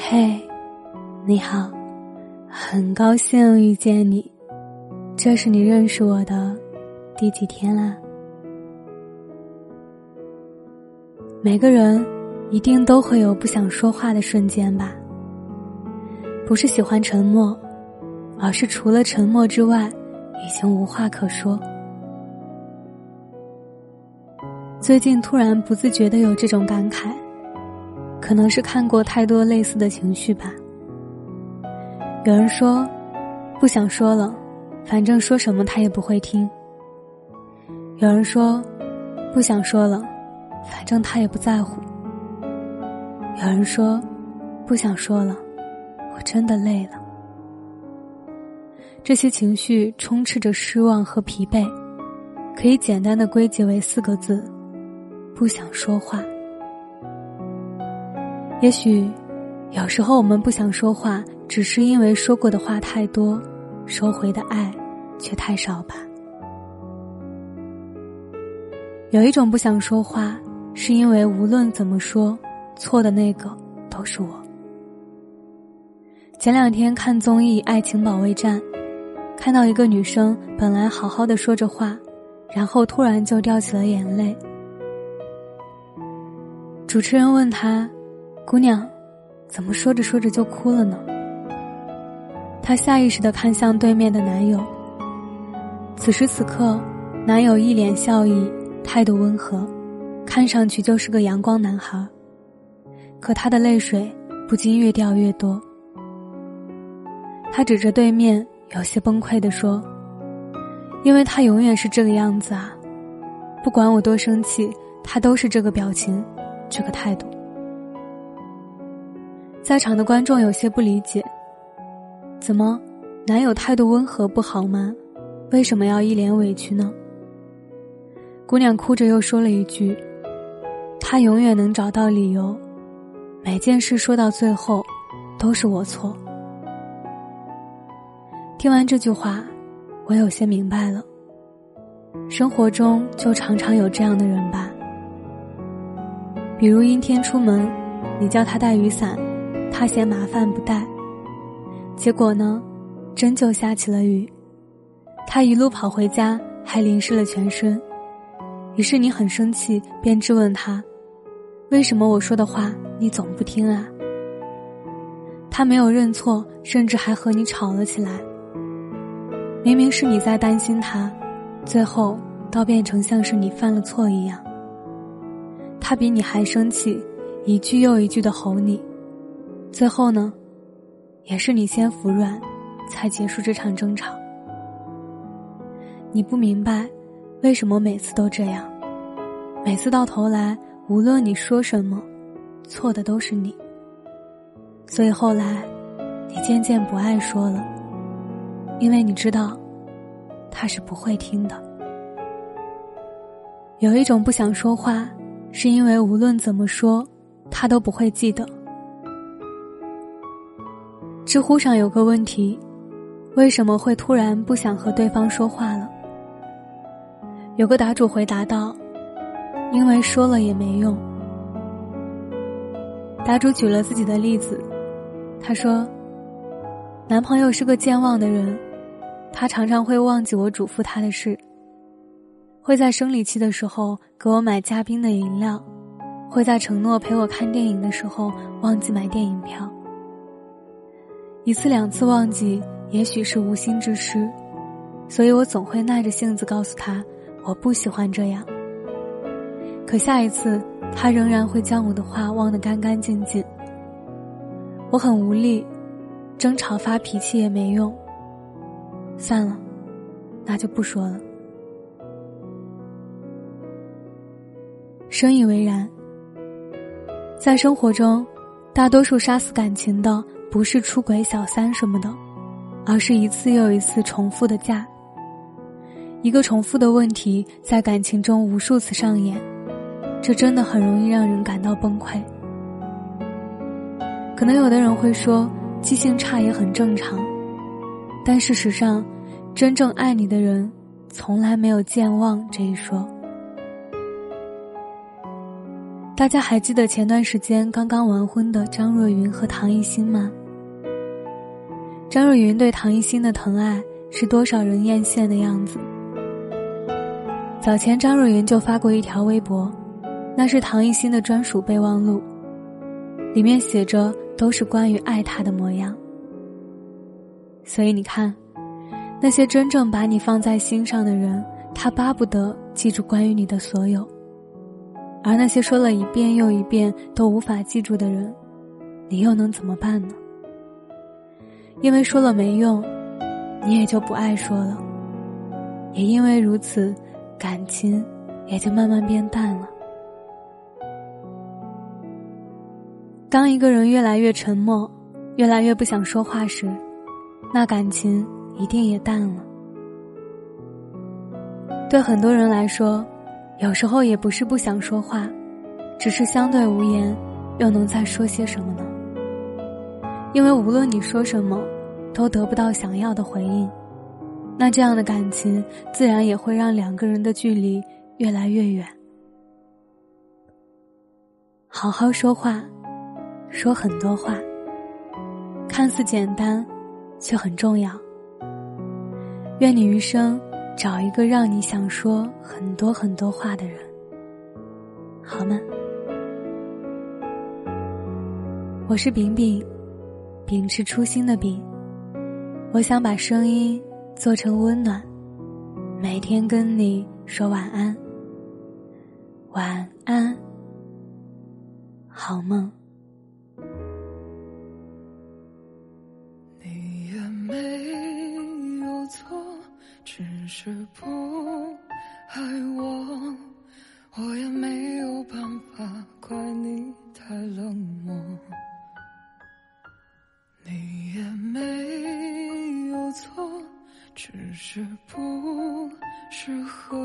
嘿，你好，很高兴遇见你。这是你认识我的第几天啦？每个人一定都会有不想说话的瞬间吧？不是喜欢沉默，而是除了沉默之外，已经无话可说。最近突然不自觉的有这种感慨。可能是看过太多类似的情绪吧。有人说，不想说了，反正说什么他也不会听。有人说，不想说了，反正他也不在乎。有人说，不想说了，我真的累了。这些情绪充斥着失望和疲惫，可以简单的归结为四个字：不想说话。也许，有时候我们不想说话，只是因为说过的话太多，收回的爱却太少吧。有一种不想说话，是因为无论怎么说，错的那个都是我。前两天看综艺《爱情保卫战》，看到一个女生本来好好的说着话，然后突然就掉起了眼泪。主持人问她。姑娘，怎么说着说着就哭了呢？她下意识的看向对面的男友。此时此刻，男友一脸笑意，态度温和，看上去就是个阳光男孩。可她的泪水不禁越掉越多。她指着对面，有些崩溃的说：“因为他永远是这个样子啊，不管我多生气，他都是这个表情，这个态度。”在场的观众有些不理解：“怎么，男友态度温和不好吗？为什么要一脸委屈呢？”姑娘哭着又说了一句：“他永远能找到理由，每件事说到最后，都是我错。”听完这句话，我有些明白了。生活中就常常有这样的人吧，比如阴天出门，你叫他带雨伞。他嫌麻烦不带，结果呢，真就下起了雨。他一路跑回家，还淋湿了全身。于是你很生气，便质问他：“为什么我说的话你总不听啊？”他没有认错，甚至还和你吵了起来。明明是你在担心他，最后倒变成像是你犯了错一样。他比你还生气，一句又一句的吼你。最后呢，也是你先服软，才结束这场争吵。你不明白，为什么每次都这样？每次到头来，无论你说什么，错的都是你。所以后来，你渐渐不爱说了，因为你知道，他是不会听的。有一种不想说话，是因为无论怎么说，他都不会记得。知乎上有个问题：为什么会突然不想和对方说话了？有个答主回答道：“因为说了也没用。”答主举了自己的例子，他说：“男朋友是个健忘的人，他常常会忘记我嘱咐他的事，会在生理期的时候给我买加冰的饮料，会在承诺陪我看电影的时候忘记买电影票。”一次两次忘记，也许是无心之失，所以我总会耐着性子告诉他，我不喜欢这样。可下一次，他仍然会将我的话忘得干干净净。我很无力，争吵发脾气也没用。算了，那就不说了。深以为然，在生活中，大多数杀死感情的。不是出轨小三什么的，而是一次又一次重复的嫁。一个重复的问题在感情中无数次上演，这真的很容易让人感到崩溃。可能有的人会说，记性差也很正常，但事实上，真正爱你的人，从来没有健忘这一说。大家还记得前段时间刚刚完婚的张若昀和唐艺昕吗？张若昀对唐艺昕的疼爱是多少人艳羡的样子。早前张若昀就发过一条微博，那是唐艺昕的专属备忘录，里面写着都是关于爱他的模样。所以你看，那些真正把你放在心上的人，他巴不得记住关于你的所有。而那些说了一遍又一遍都无法记住的人，你又能怎么办呢？因为说了没用，你也就不爱说了。也因为如此，感情也就慢慢变淡了。当一个人越来越沉默，越来越不想说话时，那感情一定也淡了。对很多人来说。有时候也不是不想说话，只是相对无言，又能再说些什么呢？因为无论你说什么，都得不到想要的回应，那这样的感情自然也会让两个人的距离越来越远。好好说话，说很多话，看似简单，却很重要。愿你余生。找一个让你想说很多很多话的人，好吗？我是饼饼，秉持初心的饼。我想把声音做成温暖，每天跟你说晚安，晚安，好梦。你也没有错只是不爱我，我也没有办法怪你太冷漠。也没有错，只是不适合，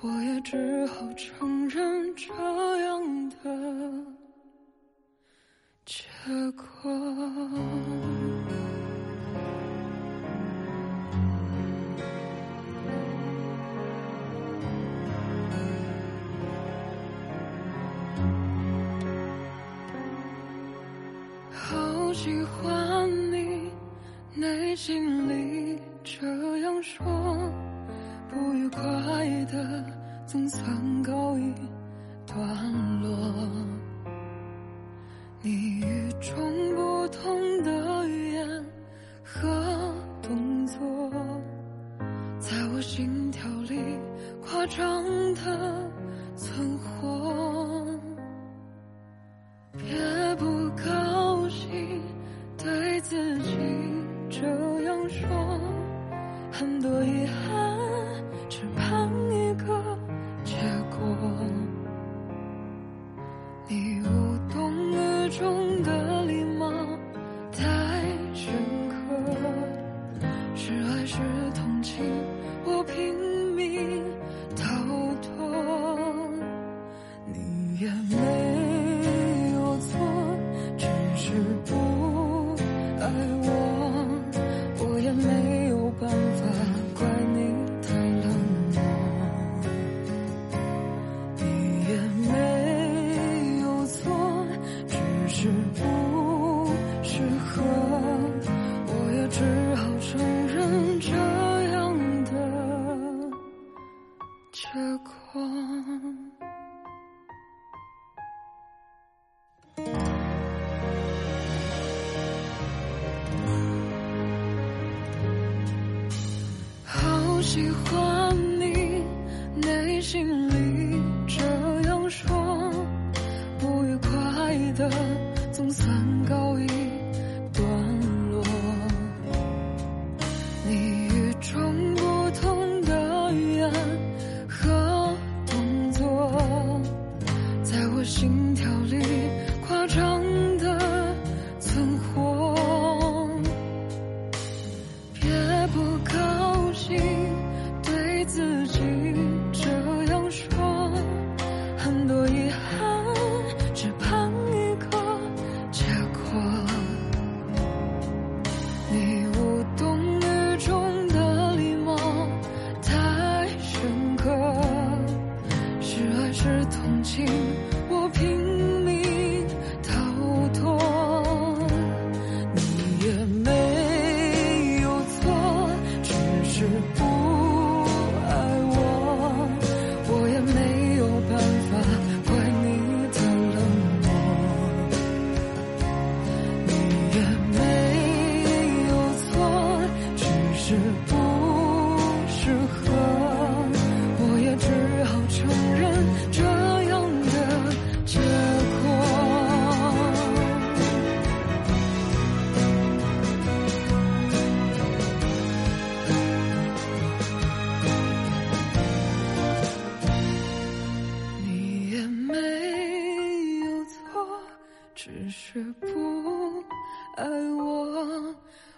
我也只好承认这样的结果。好喜欢，内心里这样说，不愉快的总算告一段落。你与众不同的语言和动作，在我心跳里夸张的存活。别太却不爱我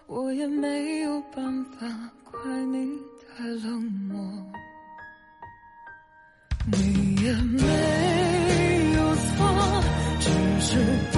我也没有办法怪你太冷漠。你也没有错只是